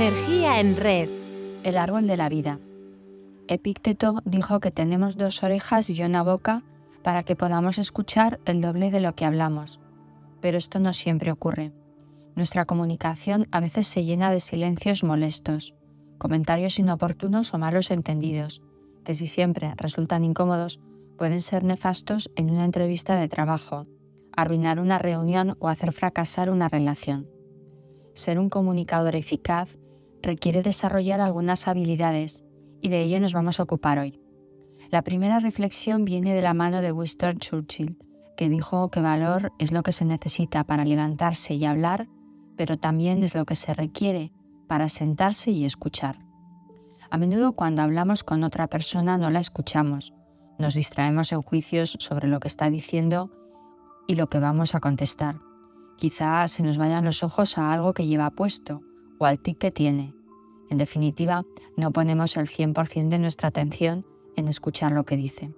Energía en red. El árbol de la vida. Epícteto dijo que tenemos dos orejas y una boca para que podamos escuchar el doble de lo que hablamos. Pero esto no siempre ocurre. Nuestra comunicación a veces se llena de silencios molestos, comentarios inoportunos o malos entendidos, que si siempre resultan incómodos, pueden ser nefastos en una entrevista de trabajo, arruinar una reunión o hacer fracasar una relación. Ser un comunicador eficaz requiere desarrollar algunas habilidades y de ello nos vamos a ocupar hoy. La primera reflexión viene de la mano de Winston Churchill, que dijo que valor es lo que se necesita para levantarse y hablar, pero también es lo que se requiere para sentarse y escuchar. A menudo cuando hablamos con otra persona no la escuchamos, nos distraemos en juicios sobre lo que está diciendo y lo que vamos a contestar. Quizás se nos vayan los ojos a algo que lleva puesto o al tic que tiene. En definitiva, no ponemos el 100% de nuestra atención en escuchar lo que dice.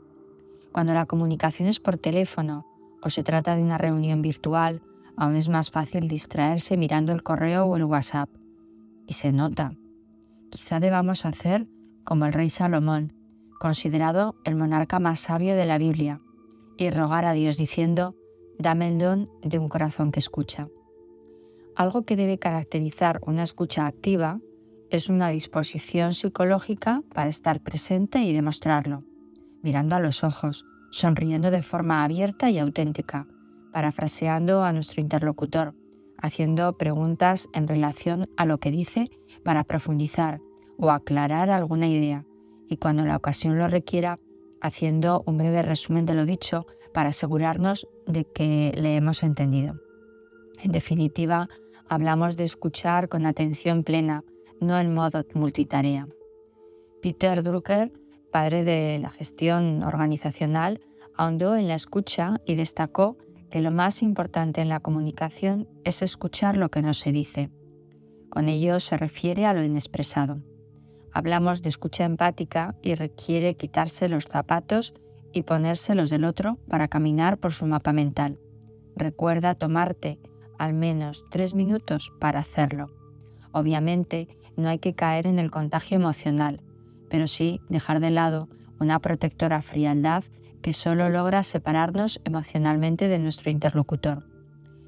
Cuando la comunicación es por teléfono o se trata de una reunión virtual, aún es más fácil distraerse mirando el correo o el WhatsApp. Y se nota. Quizá debamos hacer como el rey Salomón, considerado el monarca más sabio de la Biblia, y rogar a Dios diciendo, dame el don de un corazón que escucha. Algo que debe caracterizar una escucha activa es una disposición psicológica para estar presente y demostrarlo, mirando a los ojos, sonriendo de forma abierta y auténtica, parafraseando a nuestro interlocutor, haciendo preguntas en relación a lo que dice para profundizar o aclarar alguna idea, y cuando la ocasión lo requiera, haciendo un breve resumen de lo dicho para asegurarnos de que le hemos entendido. En definitiva, hablamos de escuchar con atención plena, no en modo multitarea. Peter Drucker, padre de la gestión organizacional, ahondó en la escucha y destacó que lo más importante en la comunicación es escuchar lo que no se dice. Con ello se refiere a lo inexpresado. Hablamos de escucha empática y requiere quitarse los zapatos y ponérselos del otro para caminar por su mapa mental. Recuerda tomarte al menos tres minutos para hacerlo. Obviamente, no hay que caer en el contagio emocional, pero sí dejar de lado una protectora frialdad que solo logra separarnos emocionalmente de nuestro interlocutor.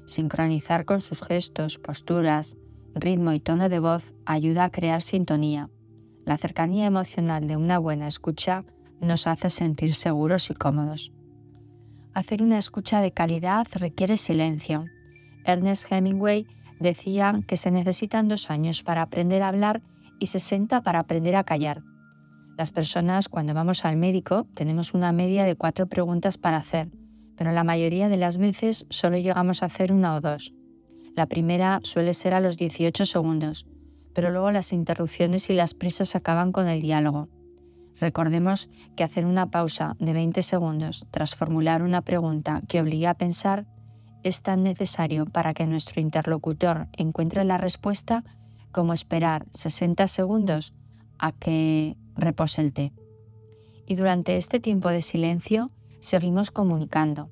Sincronizar con sus gestos, posturas, ritmo y tono de voz ayuda a crear sintonía. La cercanía emocional de una buena escucha nos hace sentir seguros y cómodos. Hacer una escucha de calidad requiere silencio. Ernest Hemingway decía que se necesitan dos años para aprender a hablar y 60 para aprender a callar. Las personas cuando vamos al médico tenemos una media de cuatro preguntas para hacer, pero la mayoría de las veces solo llegamos a hacer una o dos. La primera suele ser a los 18 segundos, pero luego las interrupciones y las prisas acaban con el diálogo. Recordemos que hacer una pausa de 20 segundos tras formular una pregunta que obliga a pensar es tan necesario para que nuestro interlocutor encuentre la respuesta como esperar 60 segundos a que repose el té. Y durante este tiempo de silencio seguimos comunicando.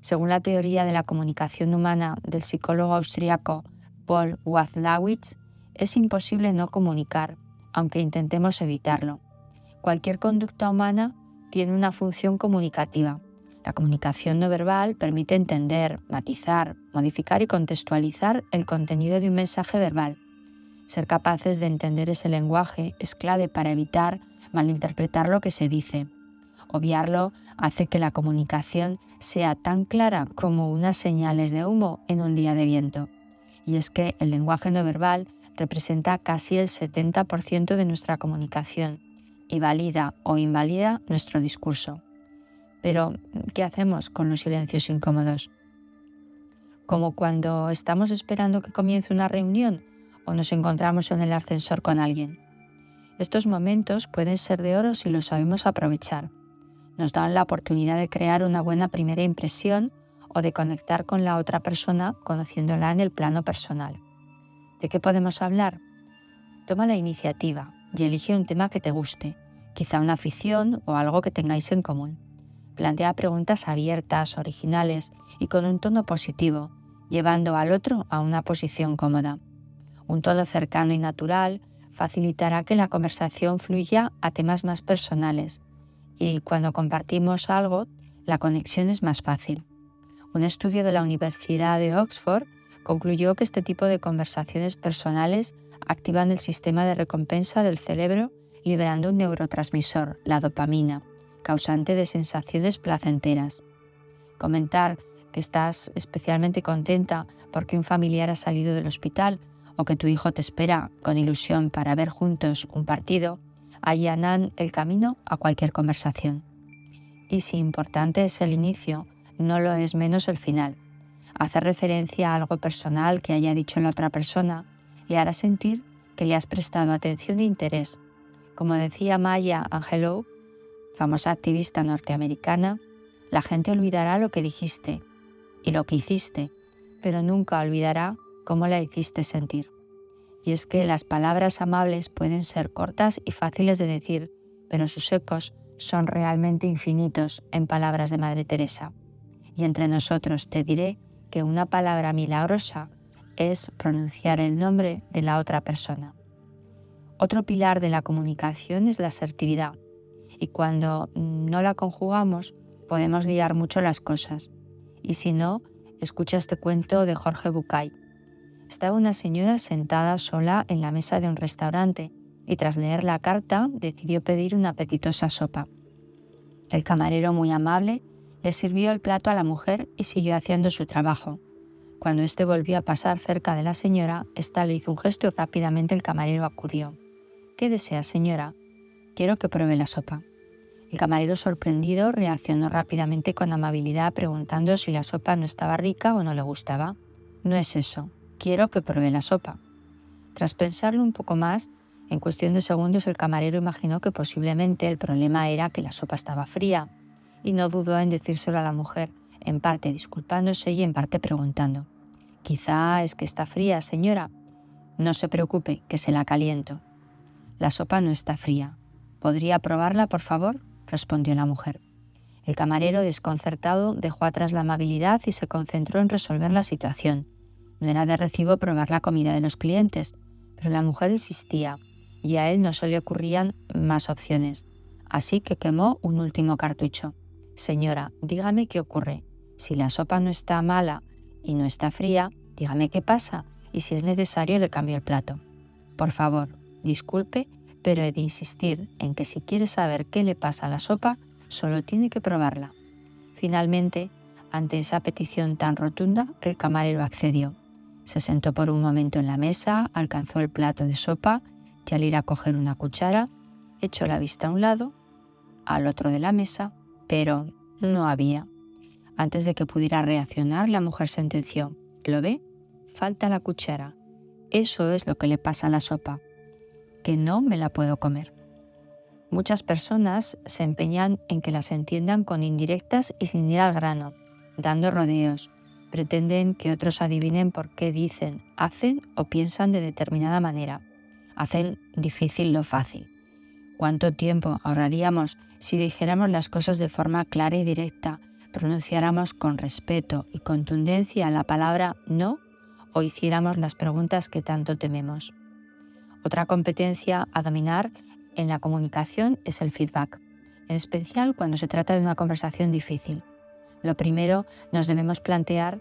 Según la teoría de la comunicación humana del psicólogo austriaco Paul Wazlawitz, es imposible no comunicar, aunque intentemos evitarlo. Cualquier conducta humana tiene una función comunicativa. La comunicación no verbal permite entender, matizar, modificar y contextualizar el contenido de un mensaje verbal. Ser capaces de entender ese lenguaje es clave para evitar malinterpretar lo que se dice. Obviarlo hace que la comunicación sea tan clara como unas señales de humo en un día de viento. Y es que el lenguaje no verbal representa casi el 70% de nuestra comunicación y valida o invalida nuestro discurso. Pero, ¿qué hacemos con los silencios incómodos? Como cuando estamos esperando que comience una reunión o nos encontramos en el ascensor con alguien. Estos momentos pueden ser de oro si los sabemos aprovechar. Nos dan la oportunidad de crear una buena primera impresión o de conectar con la otra persona conociéndola en el plano personal. ¿De qué podemos hablar? Toma la iniciativa y elige un tema que te guste, quizá una afición o algo que tengáis en común. Plantea preguntas abiertas, originales y con un tono positivo, llevando al otro a una posición cómoda. Un tono cercano y natural facilitará que la conversación fluya a temas más personales y cuando compartimos algo, la conexión es más fácil. Un estudio de la Universidad de Oxford concluyó que este tipo de conversaciones personales activan el sistema de recompensa del cerebro liberando un neurotransmisor, la dopamina, causante de sensaciones placenteras. Comentar que estás especialmente contenta porque un familiar ha salido del hospital o que tu hijo te espera con ilusión para ver juntos un partido, allanan el camino a cualquier conversación. Y si importante es el inicio, no lo es menos el final. Hacer referencia a algo personal que haya dicho la otra persona le hará sentir que le has prestado atención e interés. Como decía Maya Angelou, famosa activista norteamericana, la gente olvidará lo que dijiste y lo que hiciste, pero nunca olvidará cómo la hiciste sentir. Y es que las palabras amables pueden ser cortas y fáciles de decir, pero sus ecos son realmente infinitos en palabras de Madre Teresa. Y entre nosotros te diré que una palabra milagrosa es pronunciar el nombre de la otra persona. Otro pilar de la comunicación es la asertividad, y cuando no la conjugamos podemos liar mucho las cosas. Y si no, escucha este cuento de Jorge Bucay. Estaba una señora sentada sola en la mesa de un restaurante y tras leer la carta decidió pedir una apetitosa sopa. El camarero, muy amable, le sirvió el plato a la mujer y siguió haciendo su trabajo. Cuando éste volvió a pasar cerca de la señora, ésta le hizo un gesto y rápidamente el camarero acudió. ¿Qué desea, señora? Quiero que pruebe la sopa. El camarero sorprendido reaccionó rápidamente con amabilidad preguntando si la sopa no estaba rica o no le gustaba. No es eso, quiero que pruebe la sopa. Tras pensarlo un poco más, en cuestión de segundos el camarero imaginó que posiblemente el problema era que la sopa estaba fría y no dudó en decírselo a la mujer, en parte disculpándose y en parte preguntando. Quizá es que está fría, señora. No se preocupe, que se la caliento. La sopa no está fría. ¿Podría probarla, por favor? Respondió la mujer. El camarero, desconcertado, dejó atrás la amabilidad y se concentró en resolver la situación. No era de recibo probar la comida de los clientes, pero la mujer insistía y a él no se le ocurrían más opciones. Así que quemó un último cartucho. Señora, dígame qué ocurre. Si la sopa no está mala y no está fría, dígame qué pasa y si es necesario le cambio el plato. Por favor, disculpe, pero he de insistir en que si quiere saber qué le pasa a la sopa, solo tiene que probarla. Finalmente, ante esa petición tan rotunda, el camarero accedió. Se sentó por un momento en la mesa, alcanzó el plato de sopa y al ir a coger una cuchara, echó la vista a un lado, al otro de la mesa, pero no había. Antes de que pudiera reaccionar, la mujer sentenció, ¿lo ve? Falta la cuchara. Eso es lo que le pasa a la sopa, que no me la puedo comer. Muchas personas se empeñan en que las entiendan con indirectas y sin ir al grano, dando rodeos, pretenden que otros adivinen por qué dicen, hacen o piensan de determinada manera. Hacen difícil lo fácil. ¿Cuánto tiempo ahorraríamos si dijéramos las cosas de forma clara y directa, pronunciáramos con respeto y contundencia la palabra no o hiciéramos las preguntas que tanto tememos? Otra competencia a dominar en la comunicación es el feedback, en especial cuando se trata de una conversación difícil. Lo primero, nos debemos plantear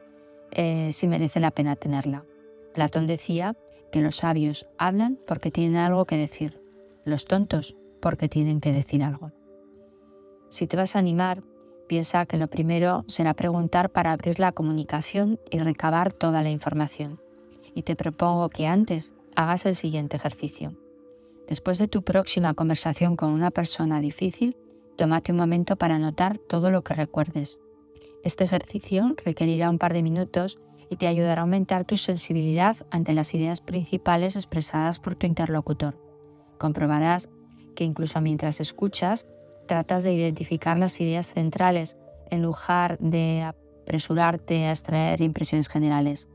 eh, si merece la pena tenerla. Platón decía que los sabios hablan porque tienen algo que decir, los tontos porque tienen que decir algo. Si te vas a animar, piensa que lo primero será preguntar para abrir la comunicación y recabar toda la información. Y te propongo que antes hagas el siguiente ejercicio. Después de tu próxima conversación con una persona difícil, tómate un momento para anotar todo lo que recuerdes, este ejercicio requerirá un par de minutos y te ayudará a aumentar tu sensibilidad ante las ideas principales expresadas por tu interlocutor. Comprobarás que incluso mientras escuchas, tratas de identificar las ideas centrales en lugar de apresurarte a extraer impresiones generales.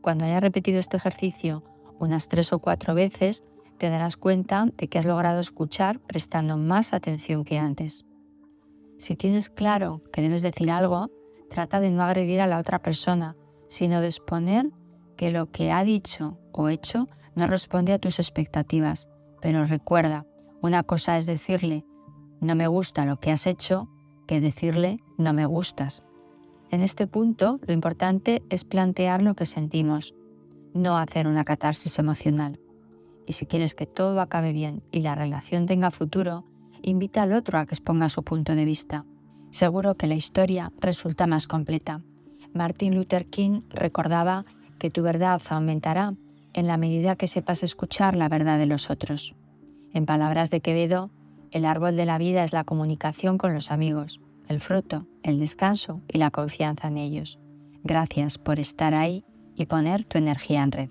Cuando hayas repetido este ejercicio unas tres o cuatro veces, te darás cuenta de que has logrado escuchar prestando más atención que antes. Si tienes claro que debes decir algo, trata de no agredir a la otra persona, sino de exponer que lo que ha dicho o hecho no responde a tus expectativas, pero recuerda, una cosa es decirle no me gusta lo que has hecho que decirle no me gustas. En este punto, lo importante es plantear lo que sentimos, no hacer una catarsis emocional. Y si quieres que todo acabe bien y la relación tenga futuro, invita al otro a que exponga su punto de vista. Seguro que la historia resulta más completa. Martin Luther King recordaba que tu verdad aumentará en la medida que sepas escuchar la verdad de los otros. En palabras de Quevedo, el árbol de la vida es la comunicación con los amigos, el fruto, el descanso y la confianza en ellos. Gracias por estar ahí y poner tu energía en red.